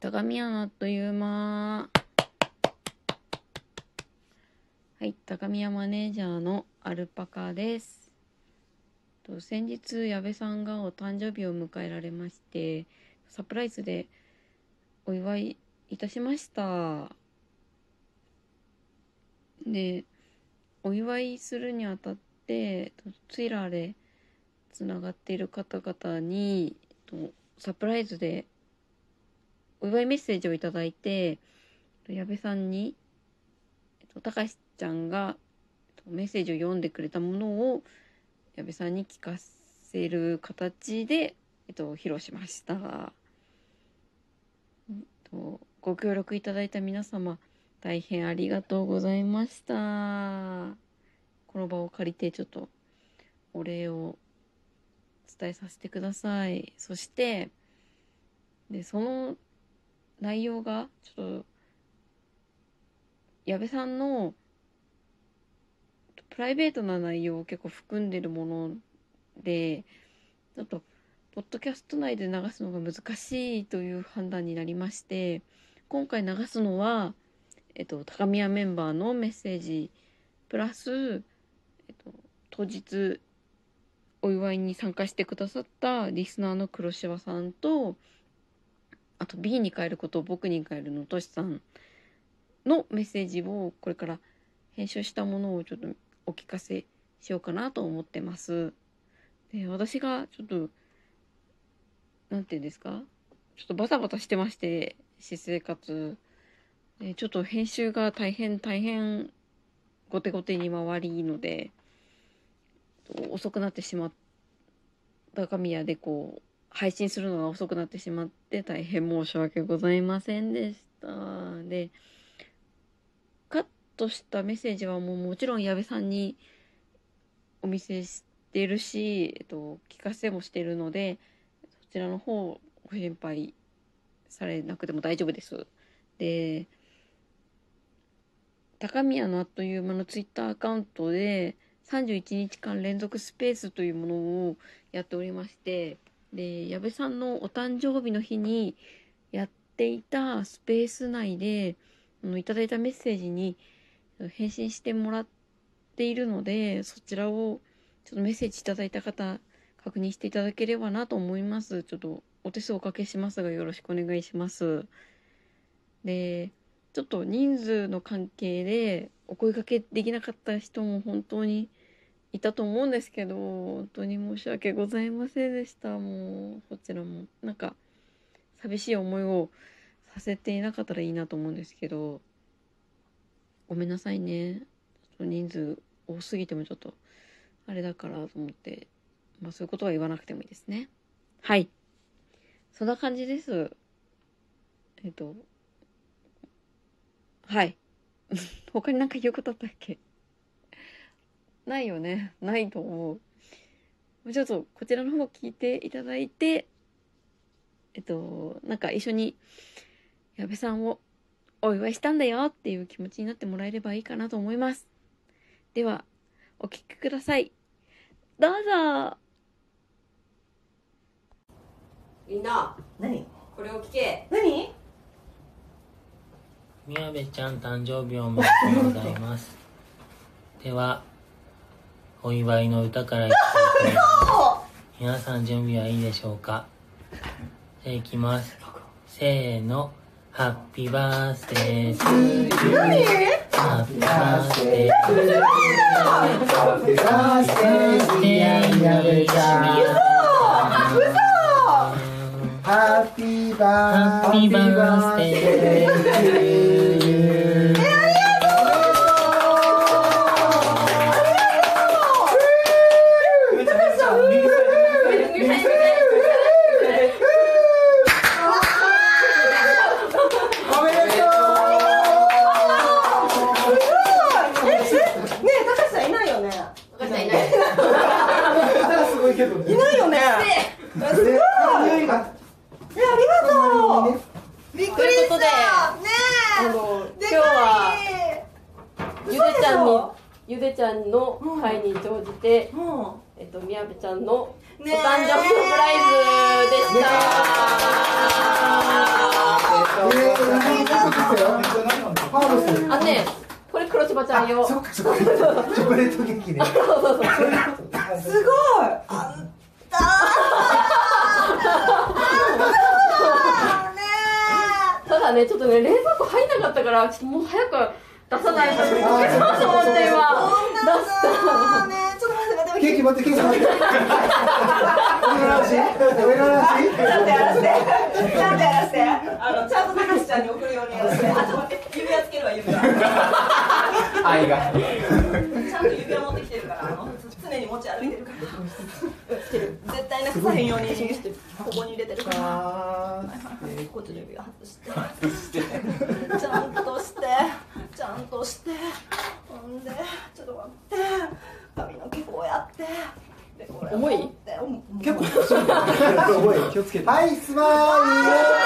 高宮のあっという間。はい、高宮マネージャーのアルパカです。と先日、矢部さんがお誕生日を迎えられまして、サプライズでお祝いいたしました。で、お祝いするにあたって、とツイラーでつながっている方々に、とサプライズでお祝いメッセージをいただいて、矢部さんに、えっと、たかしちゃんがえっとメッセージを読んでくれたものを矢部さんに聞かせる形で、えっと、披露しました。うんとご協力いただいた皆様、大変ありがとうございました。この場を借りてちょっとお礼を伝えさせてください。そして、で、その内容が、ちょっと、矢部さんの、プライベートな内容を結構含んでるもので、ちょっと、ポッドキャスト内で流すのが難しいという判断になりまして、今回流すのは、えっと、高宮メンバーのメッセージ、プラス、えっと、当日、お祝いに参加してくださったリスナーの黒柴さんと、あと B に変えることを僕に変えるのとしさんのメッセージをこれから編集したものをちょっとお聞かせしようかなと思ってます。で、私がちょっと、なんていうんですか？ちょっとバタバタしてまして、私生活。でちょっと編集が大変大変後手後手に回りので、遅くなってしまった神谷でこう、配信するのが遅くなってしまって大変申し訳ございませんでした。で、カットしたメッセージはもうもちろん矢部さんにお見せしてるし、えっと、聞かせもしてるので、そちらの方ご心配されなくても大丈夫です。で、高宮のあっという間のツイッターアカウントで31日間連続スペースというものをやっておりまして、で、矢部さんのお誕生日の日にやっていたスペース内で、あのいただいたメッセージに返信してもらっているので、そちらをちょっとメッセージいただいた方、確認していただければなと思います。ちょっとお手数おかけしますがよろしくお願いします。で、ちょっと人数の関係でお声掛けできなかった人も本当にいたと思うんですけど、本当に申し訳ございませんでした。もう、こちらも。なんか、寂しい思いをさせていなかったらいいなと思うんですけど、ごめんなさいね。人数多すぎてもちょっと、あれだからと思って、まあそういうことは言わなくてもいいですね。はい。そんな感じです。えっと、はい。他になんか言うことあったっけ？ないよね。ないと思う。ちょっとこちらの方聞いていただいて、えっと、なんか一緒に矢部さんをお祝いしたんだよっていう気持ちになってもらえればいいかなと思います。では、お聞きください。どうぞみんな何？これを聞け何？宮部ちゃん誕生日おめでとうございます。では、お祝いの歌からいきたいと思います。皆さん準備はいいでしょうか？じゃあいきます。せーの。 Happy birthday. To you. Happy birthday to you. Happy birthday. Happy bir- happy birthday to youちゃんのお誕生日サプライズでした。あのねこれ黒柴ちゃん用そっかそっか。チョコレートケーキね。そうそうそうすごい。あんた。だねちょっとね冷蔵庫入んなかったからちょっともう早く出さないとびっくりしました本当に今。出したケーキ持ってケーキ持って。上の足上の足ちゃんとやらせてちゃんとやらせてあのちゃんと高橋ちゃんに送るようにやらせてあちょっと待って指輪つけるわ指輪愛がちゃんと指輪持ってきてるからあの常に持ち歩いてるから絶対なくさへんようにここに入れてるからあこっちの指輪外してちゃんとしてちゃんとしてほんでちょっと待って髪の毛こうやってでこれ重い持って重い結構重い気をつけてはいスマイル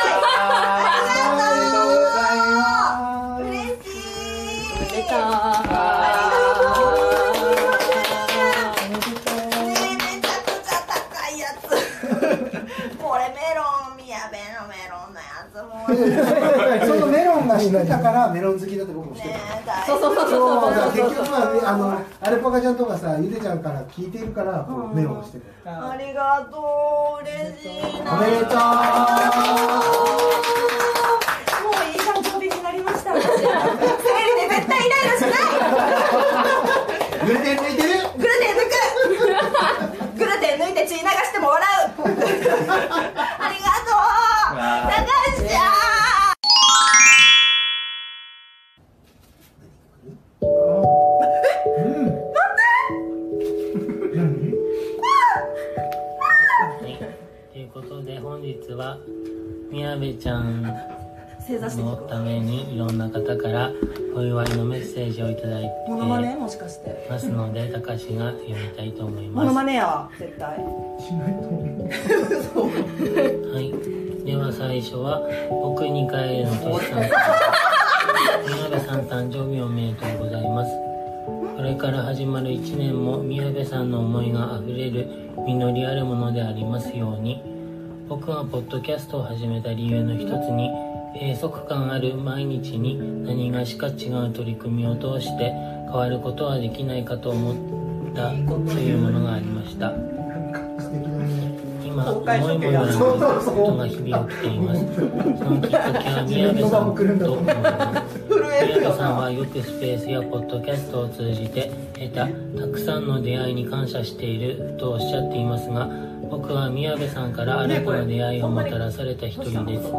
が知ってたからメロン好きだって僕も知ってるえ大そうそうそうそうそう。だからそう結局はあのアルパカちゃんとかさゆでちゃんから聞いてるからこうメロンをしてる。ありがとう嬉しいなおめでともういい誕生日になりました。私生理で絶対イライラしないうグルテン抜いてるグルテン抜く。グルテン抜いて血流しても笑う。ありがとう。高橋ちゃん本日は宮部ちゃんのためにいろんな方からお祝いのメッセージをいただいてモノマネ？もしかして。ますので高志が読みたいと思いモノます。マネやわ絶対。はい、では最初は僕に帰るのとしさん宮部さん誕生日おめでとうございます。これから始まる1年も宮部さんの思いがあふれる実りあるものでありますように僕がポッドキャストを始めた理由の一つに閉塞感ある毎日に何がしか違う取り組みを通して変わることはできないかと思ったというものがありました。今思いもよらぬことが日々起きています。そのきっかけは宮部さんと思います宮部さんはよくスペースやポッドキャストを通じて得たたくさんの出会いに感謝しているとおっしゃっていますが僕は宮部さんから新たな出会いをもたらされた一人です。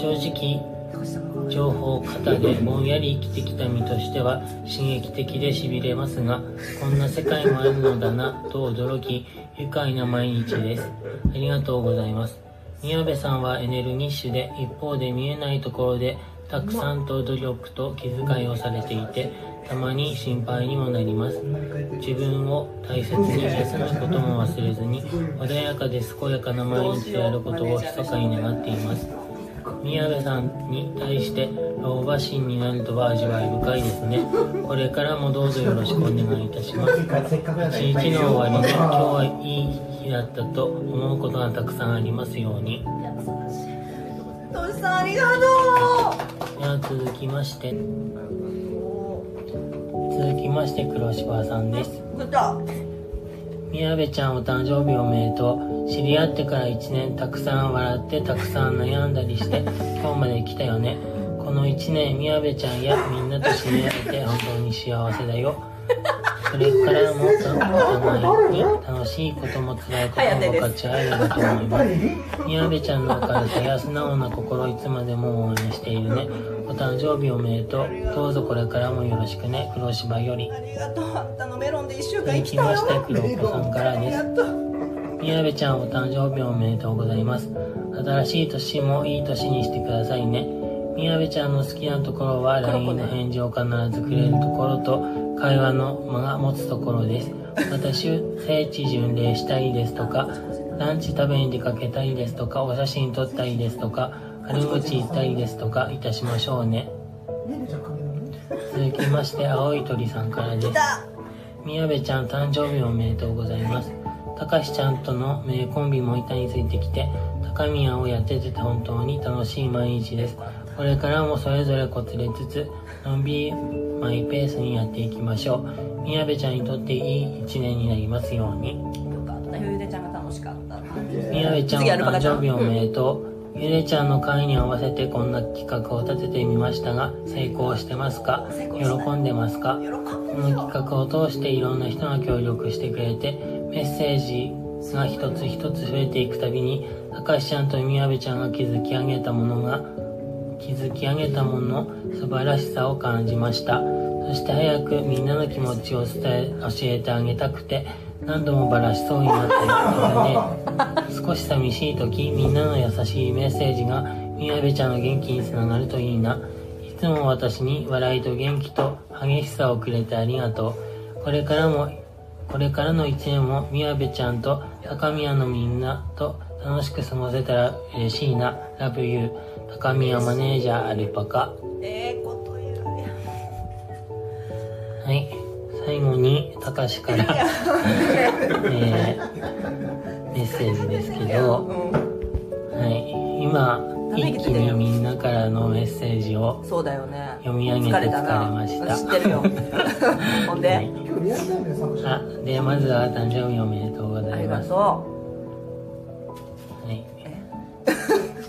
正直情報型でぼんやり生きてきた身としては刺激的でしびれますがこんな世界もあるのだなと驚き愉快な毎日です。ありがとうございます。宮部さんはエネルギッシュで一方で見えないところでたくさんと努力と気遣いをされていてたまに心配にもなります。自分を大切に休むことも忘れずに穏やかで健やかな毎日であることを密かに願っています。宮部さんに対して老婆心になるとは味わい深いですね。これからもどうぞよろしくお願いいたします。一日の終わりで今日はいい日だったと思うことがたくさんありますように。トシさんありがとでは続きましてまして黒柴さんです。宮部ちゃんお誕生日おめでとう。知り合ってから1年たくさん笑ってたくさん悩んだりして 今日まで来たよね。この1年宮部ちゃんやみんなと知り合えて本当に幸せだよこれからもお互いに楽しいことも辛いことも分かち合えればと思います宮部ちゃんの明るさや素直な心いつまでも応援しているね。お誕生日おめでとう。どうぞこれからもよろしくね。黒柴より。ありがとうあのメロンで1週間生きまして黒子さんからです。宮部ちゃんお誕生日おめでとうございます。新しい年もいい年にしてくださいね。宮部ちゃんの好きなところは LINE の返事を必ずくれるところと会話の間が持つところです。私聖地巡礼したいですとかランチ食べに出かけたいですとかお写真撮ったりですとか悪口言ったりですとかいたしましょうね。続きまして青い鳥さんからです。宮部ちゃん誕生日おめでとうございます。たかしちゃんとの名コンビも板についてきて高宮をやってて本当に楽しい毎日ですこれからもそれぞれこつれつつのんびりマイペースにやっていきましょう。宮部ちゃんにとっていい一年になりますように。よかった。ゆうでちゃんが楽しかった宮部ちゃんお次アルパカちゃん誕生日おめでとう。ゆでちゃんの会に合わせてこんな企画を立ててみましたが成功してますか？喜んでますか？この企画を通していろんな人が協力してくれてメッセージが一つ一つ増えていくたびに明石ちゃんと宮部ちゃんが築き上げたものが築き上げたものの素晴らしさを感じました。そして早くみんなの気持ちを伝え教えてあげたくて何度もバラしそうになっていたので 少し寂しい時みんなの優しいメッセージが宮部ちゃんの元気につながるといいな。いつも私に笑いと元気と激しさをくれてありがとう。これからもこれからの一年も宮部ちゃんと高宮のみんなと楽しく過ごせたら嬉しいな。Love you 高宮マネージャーアルパカ。ええこと言うやはい。最後にたかしから、えーメッセージですけど、はい、今一気にみんなからのメッセージをそうだよね。読み上げて疲れました。知ってるよ。ほんで、はい。あでまずは誕生日おめでとうござありいます。がとは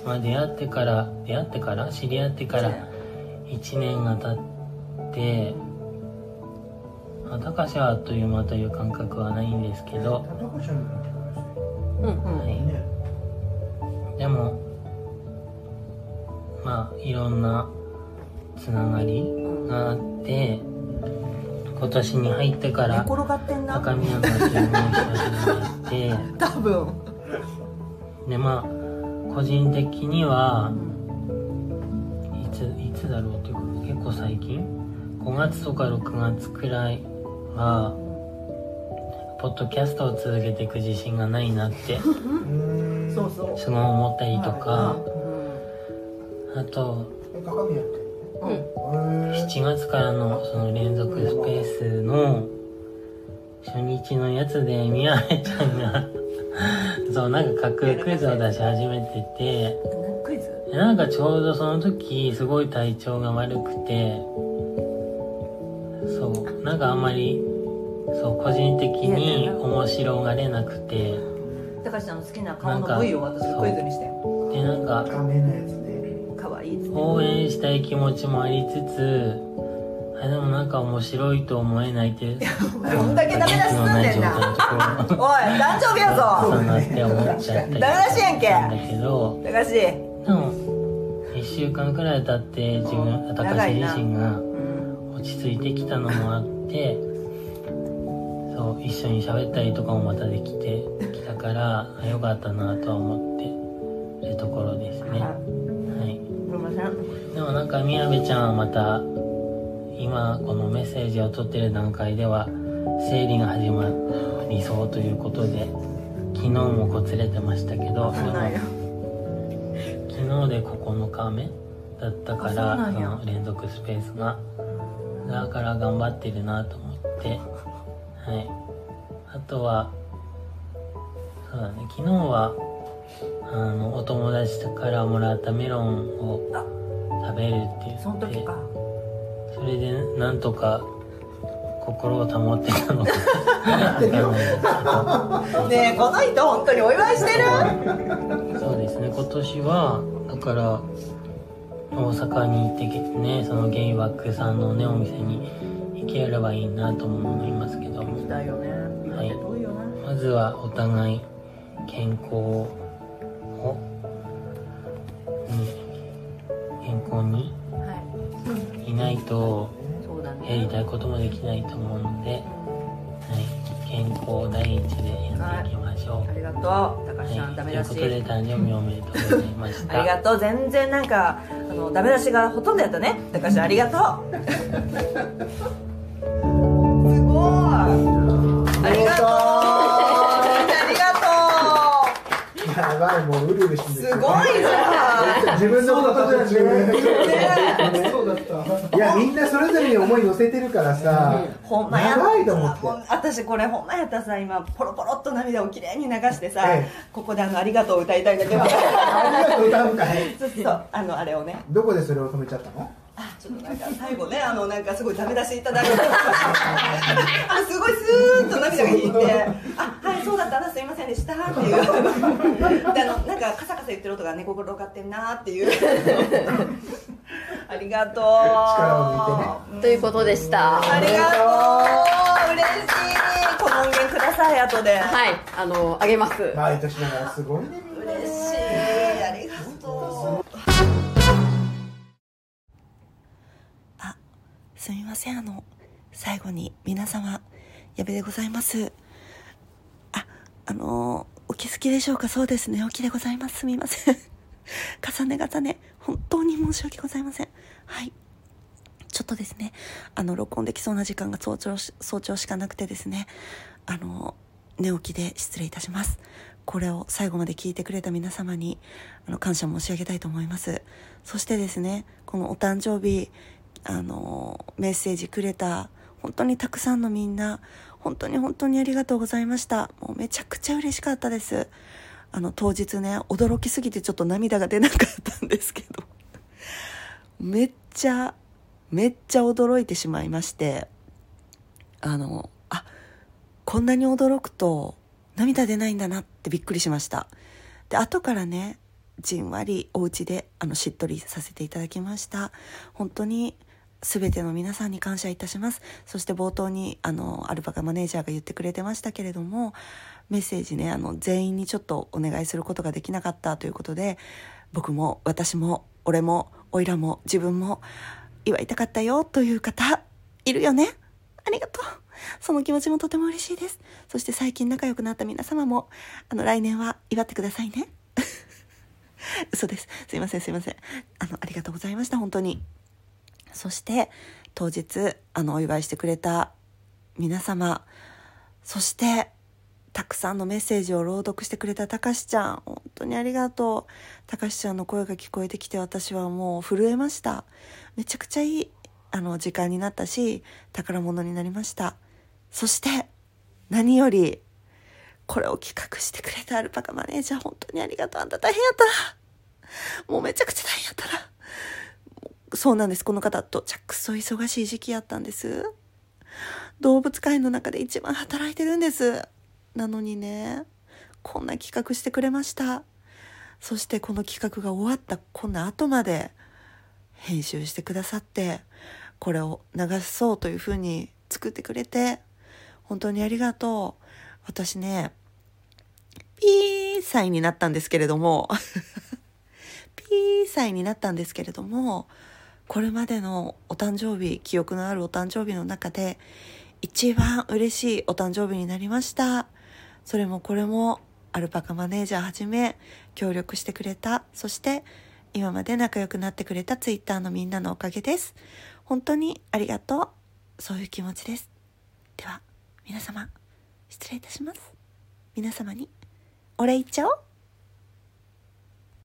まあ出会ってから出会ってから知り合ってから1年が経ってまあ高橋はあっという間という感覚はないんですけど、はい。でもまあいろんなつながりがあって今年に入ってから高宮のチームをし始めて。多分。でまあ個人的にはいついつだろうっていうか結構最近5月とか6月くらいはポッドキャストを続けていく自信がないなってそうそう。すごい思ったりとか。あとえ高宮って？うん。へー。7月からのその連続スペースの初日のやつで宮部ちゃんがそうなんか架空クイズを出し始めてて。クイズ？なんかちょうどその時すごい体調が悪くて。そう。なんかあんまりそう個人的に面白がれなくて。高橋さんの好きな顔の部位を私がクイズにして。でなんか画面のやつね。可愛いっつって応援したい気持ちもありつつあでもなんか面白いと思えないってどんだけダメ出しすんねんな。おい誕生日やぞ。そうなって思っちゃったりダメ出しやんけ。だけど高橋でも1週間くらい経って自分高橋自身がうん。落ち着いてきたのもあってそう一緒に喋ったりとかもまたできてきたからあよかったなとは思ってるところですね。はい。でもなんか宮部ちゃんはまた今このメッセージを取ってる段階では生理が始まりそうということで昨日もこつれてましたけど昨日で9日目だったからその連続スペースがだから頑張ってるなと思ってはい。あとはそうだね。昨日はあのお友達からもらったメロンをあ食べるって言ってその時かそれでなんとか心を保ってたのか。ねえこの人本当にお祝いしてる？そうですね。今年はだから大阪に行ってけねそのゲイワックさんのねお店に行ければいいなとも思いますけど。もだよね。はい。まずはお互い健康をに健康にはいないとやりねたいこともできないと思うので、はい、健康第一でやっていきましょう。ありがとう高橋さん、はい、ダメ出し。ということで誕生日おめでとうございました。ありがとう。全然なんかあのダメ出しがほとんどやったね。高橋ありがとう。すごい。ありがとうありがとやばいもううるうるしてすごいじゃん。自分のことじゃねねそうだった。いやみんなそれぞれに思い乗せてるからさほんまや。った長いと思って。私これほんまやったらさ今ポロポロっと涙をきれいに流してさ、ええ。ここであの「ありがとう」歌いたいんだけどありがとう歌うんかい。そうあのあれをね。どこでそれを止めちゃったの？あちょっとなんか最後ねあのなんかすごいダメ出しいただいて。あ すごいスーッと涙が引いて「あはいそうだったなすいませんでした」っていう。であのなんかカサカサ言ってる音が猫転がってんなっていう。ありがとう。力を抜いてね。ということでした。ありがとう。嬉しい。この音源ください後で。はいあのあげます。毎年ながらすごいねみんな嬉しいすみません。あの最後に皆様矢部でございます。ああのお気づきでしょうか？そうですね。おきでございます。すみません。重ね重ね。本当に申し訳ございません。はい。ちょっとですね。あの録音できそうな時間が早朝早朝しかなくてですね。あの寝起きで失礼いたします。これを最後まで聞いてくれた皆様にあの感謝申し上げたいと思います。そしてですねこのお誕生日あのメッセージくれた本当にたくさんのみんな本当に本当にありがとうございました。もうめちゃくちゃ嬉しかったです。あの当日ね驚きすぎてちょっと涙が出なかったんですけど。めっちゃめっちゃ驚いてしまいまして。あのあこんなに驚くと涙出ないんだなってびっくりしました。で後からねじんわりお家であのしっとりさせていただきました。本当に全ての皆さんに感謝いたします。そして冒頭にあのアルパカマネージャーが言ってくれてましたけれどもメッセージねあの全員にちょっとお願いすることができなかったということで僕も私も俺もおいらも自分も祝いたかったよという方いるよね。ありがとう。その気持ちもとても嬉しいです。そして最近仲良くなった皆様もあの来年は祝ってくださいね。嘘です。すいませんすいません。あのありがとうございました。本当に。そして当日あのお祝いしてくれた皆様そしてたくさんのメッセージを朗読してくれたたかしちゃん本当にありがとう。たかしちゃんの声が聞こえてきて私はもう震えました。めちゃくちゃいいあの時間になったし宝物になりました。そして何よりこれを企画してくれたアルパカマネージャー本当にありがとう。あんた大変やったな。もうめちゃくちゃ大変やったな。そうなんです。この方と着そ忙しい時期やったんです。動物界の中で一番働いてるんです。なのにねこんな企画してくれました。そしてこの企画が終わったこんな後まで編集してくださってこれを流そうというふうに作ってくれて本当にありがとう。私ねピー歳になったんですけれども。ピー歳になったんですけれどもこれまでのお誕生日記憶のあるお誕生日の中で一番嬉しいお誕生日になりました。それもこれもアルパカマネージャーはじめ協力してくれた。そして今まで仲良くなってくれたツイッターのみんなのおかげです。本当にありがとう。そういう気持ちです。では皆様失礼いたします。皆様にお礼言っちゃおう。